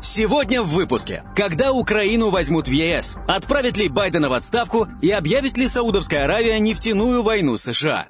Сегодня в выпуске. Когда Украину возьмут в ЕС? Отправит ли Байдена в отставку и объявит ли Саудовская Аравия нефтяную войну США?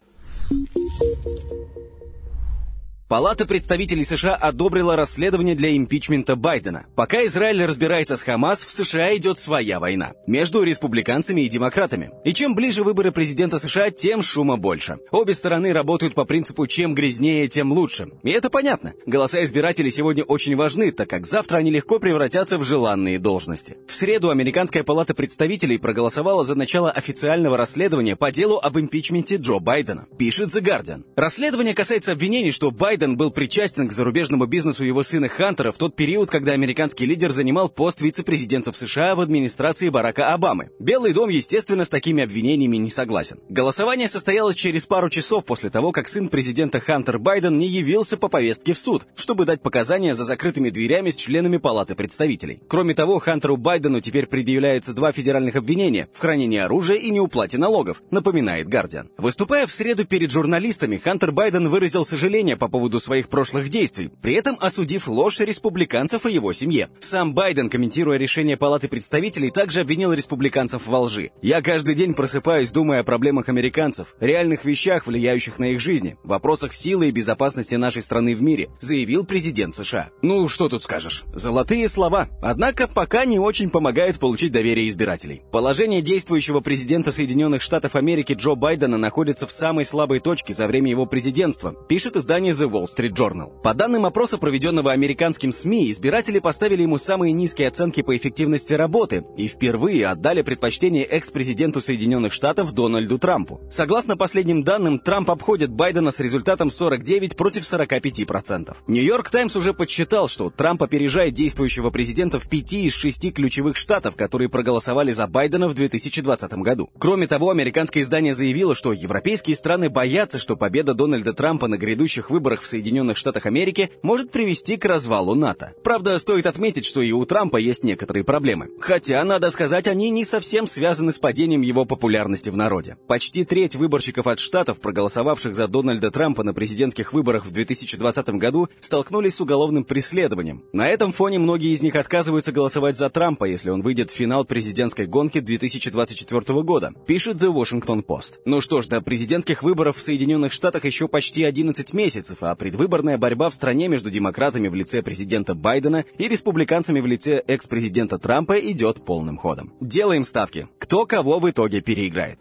Палата представителей США одобрила расследование для импичмента Байдена. Пока Израиль разбирается с Хамас, в США идет своя война. Между республиканцами и демократами. И чем ближе выборы президента США, тем шума больше. Обе стороны работают по принципу «чем грязнее, тем лучше». И это понятно. Голоса избирателей сегодня очень важны, так как завтра они легко превратятся в желанные должности. В среду Американская палата представителей проголосовала за начало официального расследования по делу об импичменте Джо Байдена. Пишет The Guardian. Расследование касается обвинений, что Байден Байден был причастен к зарубежному бизнесу его сына Хантера в тот период, когда американский лидер занимал пост вице-президента в США в администрации Барака Обамы. Белый дом, естественно, с такими обвинениями не согласен. Голосование состоялось через пару часов после того, как сын президента Хантер Байден не явился по повестке в суд, чтобы дать показания за закрытыми дверями с членами Палаты представителей. Кроме того, Хантеру Байдену теперь предъявляются два федеральных обвинения в хранении оружия и неуплате налогов, напоминает Гардиан. Выступая в среду перед журналистами, Хантер Байден выразил сожаление по поводу поводу своих прошлых действий, при этом осудив ложь республиканцев и его семье. Сам Байден, комментируя решение Палаты представителей, также обвинил республиканцев во лжи. «Я каждый день просыпаюсь, думая о проблемах американцев, реальных вещах, влияющих на их жизни, вопросах силы и безопасности нашей страны в мире», заявил президент США. Ну, что тут скажешь? Золотые слова. Однако пока не очень помогает получить доверие избирателей. Положение действующего президента Соединенных Штатов Америки Джо Байдена находится в самой слабой точке за время его президентства, пишет издание The Wall Street Journal. По данным опроса, проведенного американским СМИ, избиратели поставили ему самые низкие оценки по эффективности работы и впервые отдали предпочтение экс-президенту Соединенных Штатов Дональду Трампу. Согласно последним данным, Трамп обходит Байдена с результатом 49 против 45%. Нью-Йорк Таймс уже подсчитал, что Трамп опережает действующего президента в пяти из шести ключевых штатов, которые проголосовали за Байдена в 2020 году. Кроме того, американское издание заявило, что европейские страны боятся, что победа Дональда Трампа на грядущих выборах в Соединенных Штатах Америки может привести к развалу НАТО. Правда, стоит отметить, что и у Трампа есть некоторые проблемы. Хотя, надо сказать, они не совсем связаны с падением его популярности в народе. Почти треть выборщиков от штатов, проголосовавших за Дональда Трампа на президентских выборах в 2020 году, столкнулись с уголовным преследованием. На этом фоне многие из них отказываются голосовать за Трампа, если он выйдет в финал президентской гонки 2024 года, пишет The Washington Post. Ну что ж, до президентских выборов в Соединенных Штатах еще почти 11 месяцев, а предвыборная борьба в стране между демократами в лице президента Байдена и республиканцами в лице экс-президента Трампа идет полным ходом. Делаем ставки. Кто кого в итоге переиграет.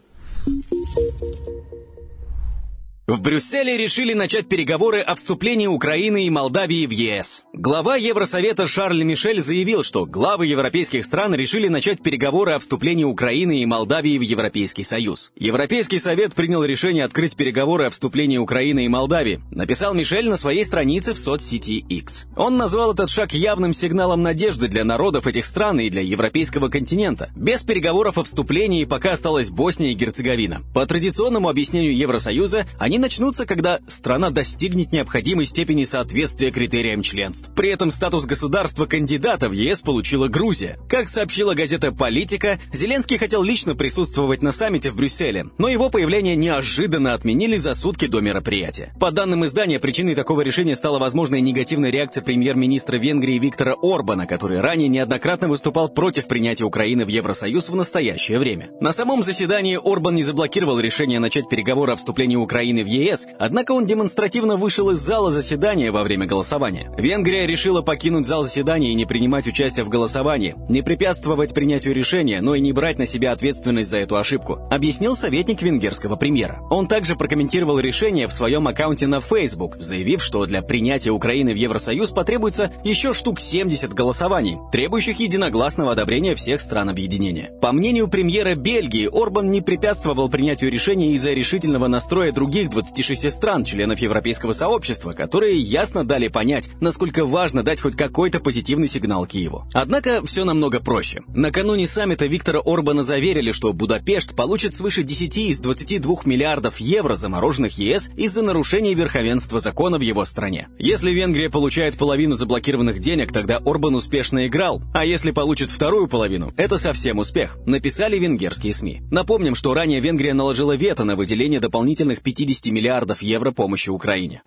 В Брюсселе решили начать переговоры о вступлении Украины и Молдавии в ЕС. Глава Евросовета Шарль Мишель заявил, что главы европейских стран решили начать переговоры о вступлении Украины и Молдавии в Европейский Союз. Европейский Совет принял решение открыть переговоры о вступлении Украины и Молдавии, написал Мишель на своей странице в соцсети X. Он назвал этот шаг явным сигналом надежды для народов этих стран и для европейского континента. Без переговоров о вступлении пока осталась Босния и Герцеговина. По традиционному объяснению Евросоюза, они начнутся, когда страна достигнет необходимой степени соответствия критериям членств. При этом статус государства-кандидата в ЕС получила Грузия. Как сообщила газета «Политика», Зеленский хотел лично присутствовать на саммите в Брюсселе, но его появление неожиданно отменили за сутки до мероприятия. По данным издания, причиной такого решения стала возможная негативная реакция премьер-министра Венгрии Виктора Орбана, который ранее неоднократно выступал против принятия Украины в Евросоюз в настоящее время. На самом заседании Орбан не заблокировал решение начать переговоры о вступлении Украины в ЕС, однако он демонстративно вышел из зала заседания во время голосования. Венгрия решила покинуть зал заседания и не принимать участие в голосовании, не препятствовать принятию решения, но и не брать на себя ответственность за эту ошибку, объяснил советник венгерского премьера. Он также прокомментировал решение в своем аккаунте на Facebook, заявив, что для принятия Украины в Евросоюз потребуется еще штук 70 голосований, требующих единогласного одобрения всех стран объединения. По мнению премьера Бельгии, Орбан не препятствовал принятию решения из-за решительного настроя других 26 стран, членов Европейского сообщества, которые ясно дали понять, насколько важно дать хоть какой-то позитивный сигнал Киеву. Однако все намного проще. Накануне саммита Виктора Орбана заверили, что Будапешт получит свыше 10 из 22 миллиардов евро, замороженных ЕС из-за нарушения верховенства закона в его стране. Если Венгрия получает половину заблокированных денег, тогда Орбан успешно играл, а если получит вторую половину, это совсем успех, написали венгерские СМИ. Напомним, что ранее Венгрия наложила вето на выделение дополнительных 50 миллиардов евро помощи Украине.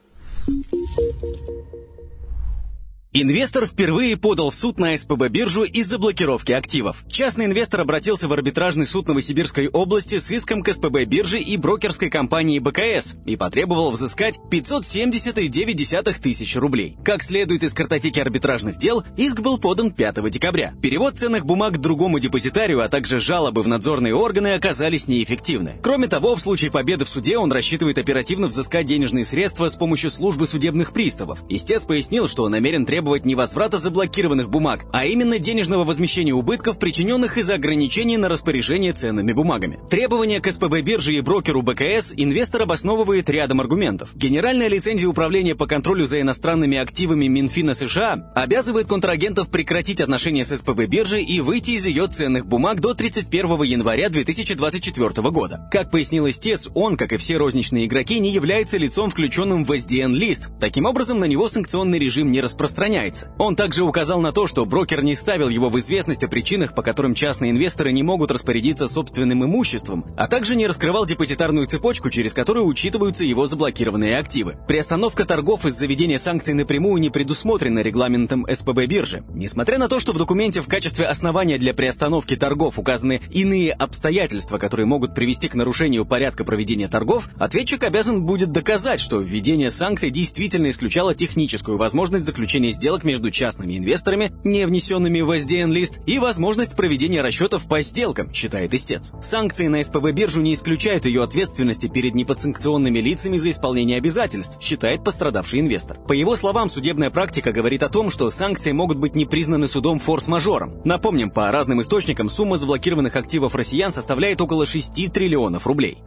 Инвестор впервые подал в суд на СПБ-биржу из-за блокировки активов. Частный инвестор обратился в арбитражный суд Новосибирской области с иском к СПБ-бирже и брокерской компании БКС и потребовал взыскать 570,9 тысяч рублей. Как следует из картотеки арбитражных дел, иск был подан 5 декабря. Перевод ценных бумаг другому депозитарию, а также жалобы в надзорные органы оказались неэффективны. Кроме того, в случае победы в суде он рассчитывает оперативно взыскать денежные средства с помощью службы судебных приставов. Истец пояснил, что намерен требовать требовать не возврата заблокированных бумаг, а именно денежного возмещения убытков, причиненных из-за ограничений на распоряжение ценными бумагами. Требования к СПБ бирже и брокеру БКС инвестор обосновывает рядом аргументов. Генеральная лицензия управления по контролю за иностранными активами Минфина США обязывает контрагентов прекратить отношения с СПБ биржей и выйти из ее ценных бумаг до 31 января 2024 года. Как пояснил истец, он, как и все розничные игроки, не является лицом, включенным в SDN-лист. Таким образом, на него санкционный режим не распространяется распространяется. Он также указал на то, что брокер не ставил его в известность о причинах, по которым частные инвесторы не могут распорядиться собственным имуществом, а также не раскрывал депозитарную цепочку, через которую учитываются его заблокированные активы. Приостановка торгов из заведения санкций напрямую не предусмотрена регламентом СПБ биржи. Несмотря на то, что в документе в качестве основания для приостановки торгов указаны иные обстоятельства, которые могут привести к нарушению порядка проведения торгов, ответчик обязан будет доказать, что введение санкций действительно исключало техническую возможность заключения сделок между частными инвесторами, не внесенными в SDN-лист, и возможность проведения расчетов по сделкам, считает истец. Санкции на СПБ-биржу не исключают ее ответственности перед неподсанкционными лицами за исполнение обязательств, считает пострадавший инвестор. По его словам, судебная практика говорит о том, что санкции могут быть не признаны судом форс-мажором. Напомним, по разным источникам сумма заблокированных активов россиян составляет около 6 триллионов рублей.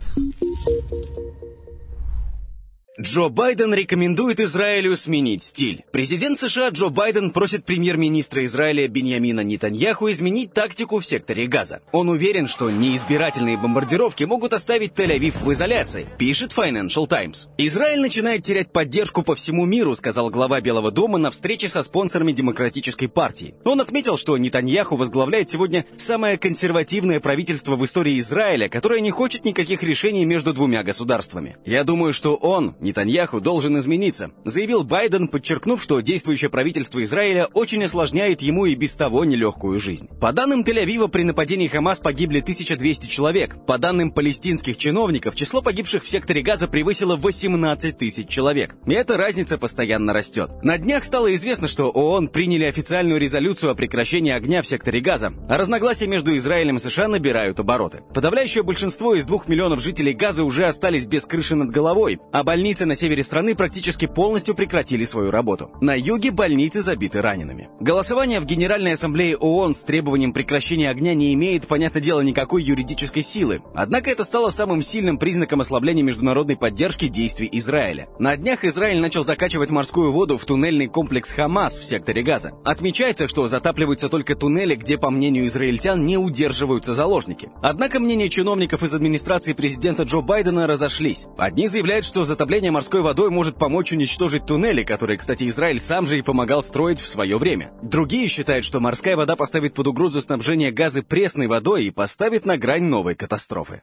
Джо Байден рекомендует Израилю сменить стиль. Президент США Джо Байден просит премьер-министра Израиля Беньямина Нетаньяху изменить тактику в секторе Газа. Он уверен, что неизбирательные бомбардировки могут оставить Тель-Авив в изоляции, пишет Financial Times. Израиль начинает терять поддержку по всему миру, сказал глава Белого дома на встрече со спонсорами Демократической партии. Он отметил, что Нетаньяху возглавляет сегодня самое консервативное правительство в истории Израиля, которое не хочет никаких решений между двумя государствами. Я думаю, что он, Нетаньяху должен измениться, заявил Байден, подчеркнув, что действующее правительство Израиля очень осложняет ему и без того нелегкую жизнь. По данным Тель-Авива, при нападении Хамас погибли 1200 человек. По данным палестинских чиновников, число погибших в секторе Газа превысило 18 тысяч человек. И эта разница постоянно растет. На днях стало известно, что ООН приняли официальную резолюцию о прекращении огня в секторе Газа, а разногласия между Израилем и США набирают обороты. Подавляющее большинство из двух миллионов жителей Газа уже остались без крыши над головой, а больницы больницы на севере страны практически полностью прекратили свою работу. На юге больницы забиты ранеными. Голосование в Генеральной Ассамблее ООН с требованием прекращения огня не имеет, понятное дело, никакой юридической силы. Однако это стало самым сильным признаком ослабления международной поддержки действий Израиля. На днях Израиль начал закачивать морскую воду в туннельный комплекс Хамас в секторе Газа. Отмечается, что затапливаются только туннели, где, по мнению израильтян, не удерживаются заложники. Однако мнения чиновников из администрации президента Джо Байдена разошлись. Одни заявляют, что затопление Отопление морской водой может помочь уничтожить туннели, которые, кстати, Израиль сам же и помогал строить в свое время. Другие считают, что морская вода поставит под угрозу снабжение газы пресной водой и поставит на грань новой катастрофы.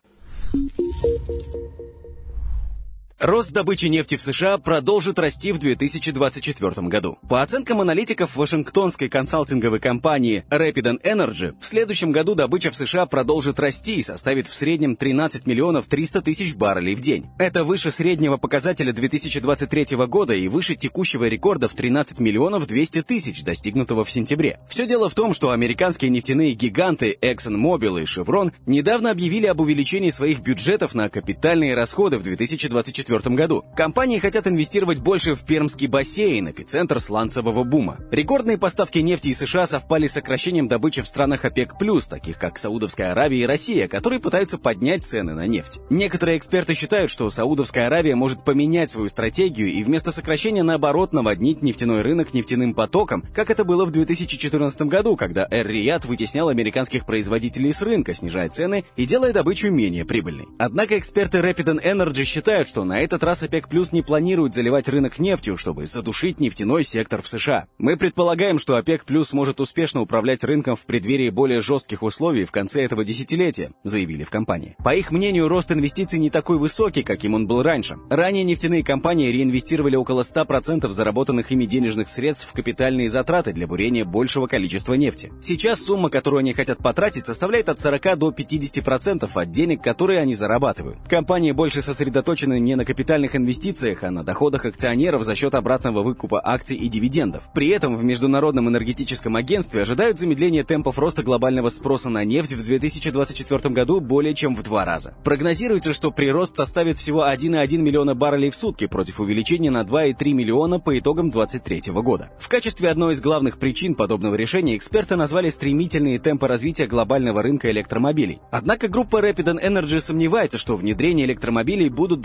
Рост добычи нефти в США продолжит расти в 2024 году. По оценкам аналитиков Вашингтонской консалтинговой компании Rapid Energy, в следующем году добыча в США продолжит расти и составит в среднем 13 миллионов 300 тысяч баррелей в день. Это выше среднего показателя 2023 года и выше текущего рекорда в 13 миллионов 200 тысяч, достигнутого в сентябре. Все дело в том, что американские нефтяные гиганты ExxonMobil и Chevron недавно объявили об увеличении своих бюджетов на капитальные расходы в 2024 2024 году. Компании хотят инвестировать больше в Пермский бассейн, эпицентр сланцевого бума. Рекордные поставки нефти из США совпали с сокращением добычи в странах ОПЕК+, таких как Саудовская Аравия и Россия, которые пытаются поднять цены на нефть. Некоторые эксперты считают, что Саудовская Аравия может поменять свою стратегию и вместо сокращения наоборот наводнить нефтяной рынок нефтяным потоком, как это было в 2014 году, когда Эр-Рияд вытеснял американских производителей с рынка, снижая цены и делая добычу менее прибыльной. Однако эксперты Rapid Energy считают, что на этот раз ОПЕК Плюс не планирует заливать рынок нефтью, чтобы задушить нефтяной сектор в США. Мы предполагаем, что ОПЕК Плюс может успешно управлять рынком в преддверии более жестких условий в конце этого десятилетия, заявили в компании. По их мнению, рост инвестиций не такой высокий, каким он был раньше. Ранее нефтяные компании реинвестировали около 100% заработанных ими денежных средств в капитальные затраты для бурения большего количества нефти. Сейчас сумма, которую они хотят потратить, составляет от 40 до 50% от денег, которые они зарабатывают. Компании больше сосредоточены не на капитальных инвестициях, а на доходах акционеров за счет обратного выкупа акций и дивидендов. При этом в Международном энергетическом агентстве ожидают замедления темпов роста глобального спроса на нефть в 2024 году более чем в два раза. Прогнозируется, что прирост составит всего 1,1 миллиона баррелей в сутки против увеличения на 2,3 миллиона по итогам 2023 года. В качестве одной из главных причин подобного решения эксперты назвали стремительные темпы развития глобального рынка электромобилей. Однако группа Rapid Energy сомневается, что внедрение электромобилей будут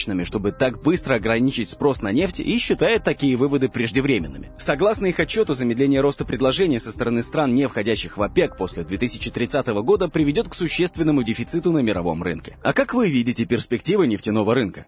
достаточными, чтобы так быстро ограничить спрос на нефть и считает такие выводы преждевременными. Согласно их отчету, замедление роста предложения со стороны стран, не входящих в ОПЕК после 2030 года, приведет к существенному дефициту на мировом рынке. А как вы видите перспективы нефтяного рынка?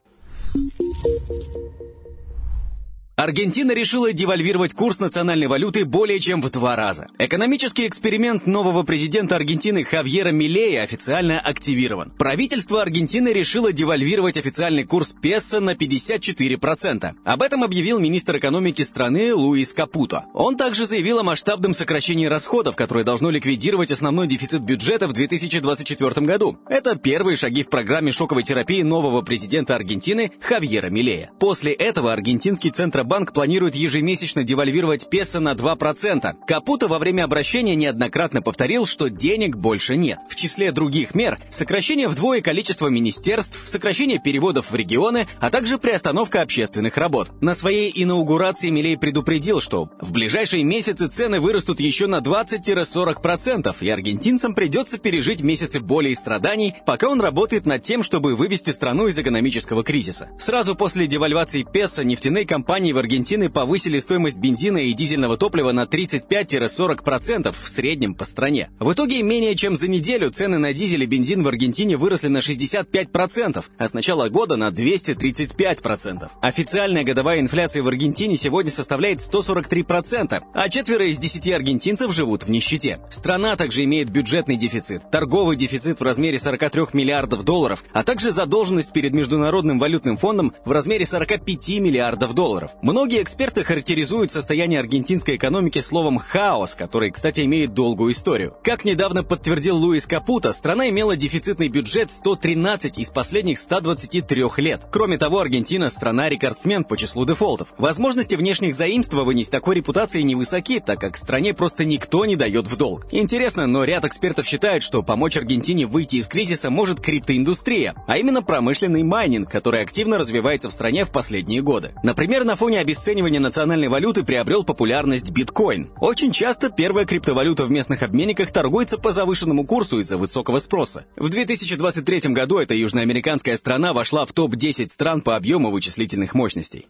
Аргентина решила девальвировать курс национальной валюты более чем в два раза. Экономический эксперимент нового президента Аргентины Хавьера Милея официально активирован. Правительство Аргентины решило девальвировать официальный курс песо на 54%. Об этом объявил министр экономики страны Луис Капуто. Он также заявил о масштабном сокращении расходов, которое должно ликвидировать основной дефицит бюджета в 2024 году. Это первые шаги в программе шоковой терапии нового президента Аргентины Хавьера Милея. После этого аргентинский центр Центробанк планирует ежемесячно девальвировать песо на 2%. Капуто во время обращения неоднократно повторил, что денег больше нет. В числе других мер – сокращение вдвое количества министерств, сокращение переводов в регионы, а также приостановка общественных работ. На своей инаугурации Милей предупредил, что в ближайшие месяцы цены вырастут еще на 20-40%, и аргентинцам придется пережить месяцы боли и страданий, пока он работает над тем, чтобы вывести страну из экономического кризиса. Сразу после девальвации песо нефтяные компании в Аргентины повысили стоимость бензина и дизельного топлива на 35-40% в среднем по стране. В итоге менее чем за неделю цены на дизель и бензин в Аргентине выросли на 65%, а с начала года на 235%. Официальная годовая инфляция в Аргентине сегодня составляет 143%, а четверо из десяти аргентинцев живут в нищете. Страна также имеет бюджетный дефицит, торговый дефицит в размере 43 миллиардов долларов, а также задолженность перед Международным валютным фондом в размере 45 миллиардов долларов. Многие эксперты характеризуют состояние аргентинской экономики словом «хаос», который, кстати, имеет долгую историю. Как недавно подтвердил Луис Капуто, страна имела дефицитный бюджет 113 из последних 123 лет. Кроме того, Аргентина – страна-рекордсмен по числу дефолтов. Возможности внешних заимствований с такой репутацией невысоки, так как стране просто никто не дает в долг. Интересно, но ряд экспертов считают, что помочь Аргентине выйти из кризиса может криптоиндустрия, а именно промышленный майнинг, который активно развивается в стране в последние годы. Например, на фоне фоне обесценивания национальной валюты приобрел популярность биткоин. Очень часто первая криптовалюта в местных обменниках торгуется по завышенному курсу из-за высокого спроса. В 2023 году эта южноамериканская страна вошла в топ-10 стран по объему вычислительных мощностей.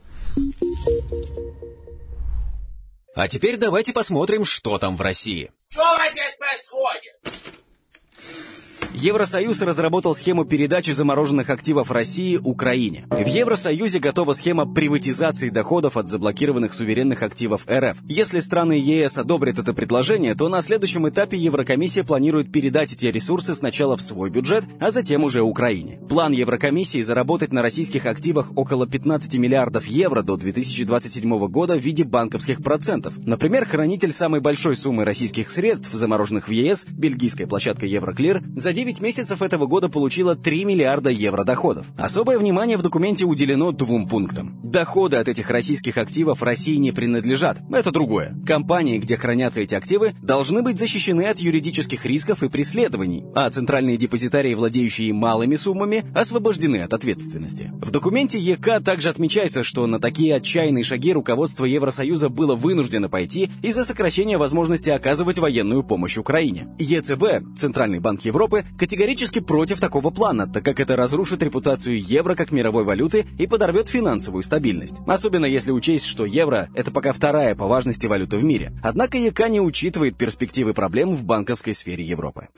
А теперь давайте посмотрим, что там в России. Что происходит? Евросоюз разработал схему передачи замороженных активов России Украине. В Евросоюзе готова схема приватизации доходов от заблокированных суверенных активов РФ. Если страны ЕС одобрят это предложение, то на следующем этапе Еврокомиссия планирует передать эти ресурсы сначала в свой бюджет, а затем уже Украине. План Еврокомиссии заработать на российских активах около 15 миллиардов евро до 2027 года в виде банковских процентов. Например, хранитель самой большой суммы российских средств, замороженных в ЕС, бельгийская площадка Евроклир, за 9 месяцев этого года получила 3 миллиарда евро доходов. Особое внимание в документе уделено двум пунктам. Доходы от этих российских активов России не принадлежат. Это другое. Компании, где хранятся эти активы, должны быть защищены от юридических рисков и преследований, а центральные депозитарии, владеющие малыми суммами, освобождены от ответственности. В документе ЕК также отмечается, что на такие отчаянные шаги руководство Евросоюза было вынуждено пойти из-за сокращения возможности оказывать военную помощь Украине. ЕЦБ, Центральный банк Европы, категорически против такого плана, так как это разрушит репутацию евро как мировой валюты и подорвет финансовую стабильность. Особенно если учесть, что евро – это пока вторая по важности валюта в мире. Однако ЕК не учитывает перспективы проблем в банковской сфере Европы.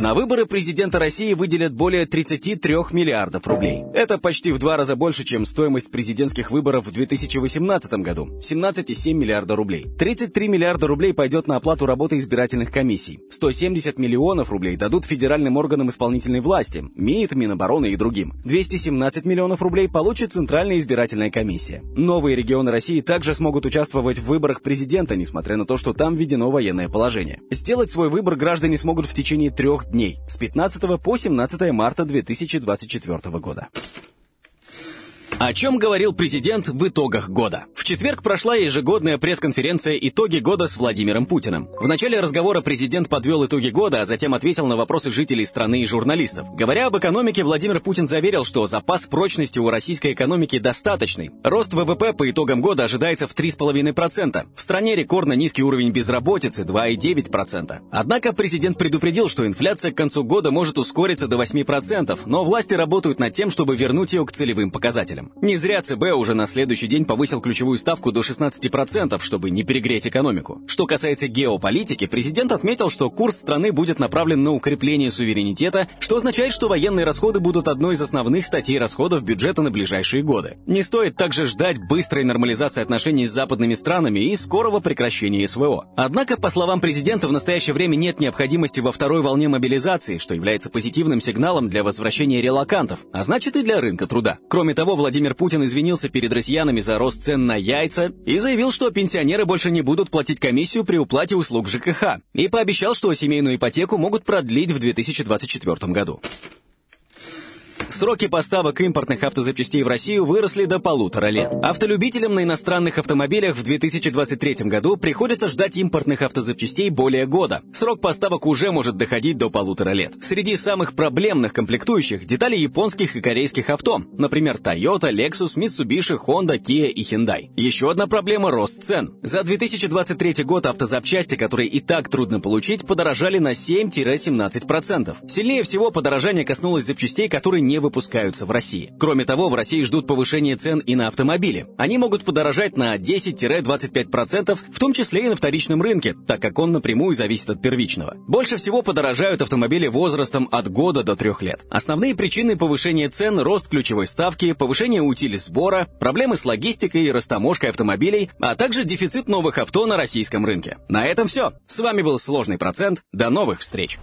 На выборы президента России выделят более 33 миллиардов рублей. Это почти в два раза больше, чем стоимость президентских выборов в 2018 году – 17,7 миллиарда рублей. 33 миллиарда рублей пойдет на оплату работы избирательных комиссий. 170 миллионов рублей дадут федеральным органам исполнительной власти – МИД, Минобороны и другим. 217 миллионов рублей получит Центральная избирательная комиссия. Новые регионы России также смогут участвовать в выборах президента, несмотря на то, что там введено военное положение. Сделать свой выбор граждане смогут в течение трех дней с 15 по 17 марта 2024 года. О чем говорил президент в итогах года? В четверг прошла ежегодная пресс-конференция «Итоги года» с Владимиром Путиным. В начале разговора президент подвел итоги года, а затем ответил на вопросы жителей страны и журналистов. Говоря об экономике, Владимир Путин заверил, что запас прочности у российской экономики достаточный. Рост ВВП по итогам года ожидается в 3,5%. В стране рекордно низкий уровень безработицы – 2,9%. Однако президент предупредил, что инфляция к концу года может ускориться до 8%, но власти работают над тем, чтобы вернуть ее к целевым показателям. Не зря ЦБ уже на следующий день повысил ключевую ставку до 16%, чтобы не перегреть экономику. Что касается геополитики, президент отметил, что курс страны будет направлен на укрепление суверенитета, что означает, что военные расходы будут одной из основных статей расходов бюджета на ближайшие годы. Не стоит также ждать быстрой нормализации отношений с западными странами и скорого прекращения СВО. Однако, по словам президента, в настоящее время нет необходимости во второй волне мобилизации, что является позитивным сигналом для возвращения релакантов, а значит и для рынка труда. Кроме того, Владимир Владимир Путин извинился перед россиянами за рост цен на яйца и заявил, что пенсионеры больше не будут платить комиссию при уплате услуг ЖКХ, и пообещал, что семейную ипотеку могут продлить в 2024 году. Сроки поставок импортных автозапчастей в Россию выросли до полутора лет. Автолюбителям на иностранных автомобилях в 2023 году приходится ждать импортных автозапчастей более года. Срок поставок уже может доходить до полутора лет. Среди самых проблемных комплектующих детали японских и корейских авто, например, Toyota, Lexus, Mitsubishi, Honda, Kia и Hyundai. Еще одна проблема – рост цен. За 2023 год автозапчасти, которые и так трудно получить, подорожали на 7-17%. Сильнее всего подорожание коснулось запчастей, которые не выпускаются в России. Кроме того, в России ждут повышения цен и на автомобили. Они могут подорожать на 10-25%, в том числе и на вторичном рынке, так как он напрямую зависит от первичного. Больше всего подорожают автомобили возрастом от года до трех лет. Основные причины повышения цен – рост ключевой ставки, повышение утиль сбора, проблемы с логистикой и растаможкой автомобилей, а также дефицит новых авто на российском рынке. На этом все. С вами был Сложный процент. До новых встреч!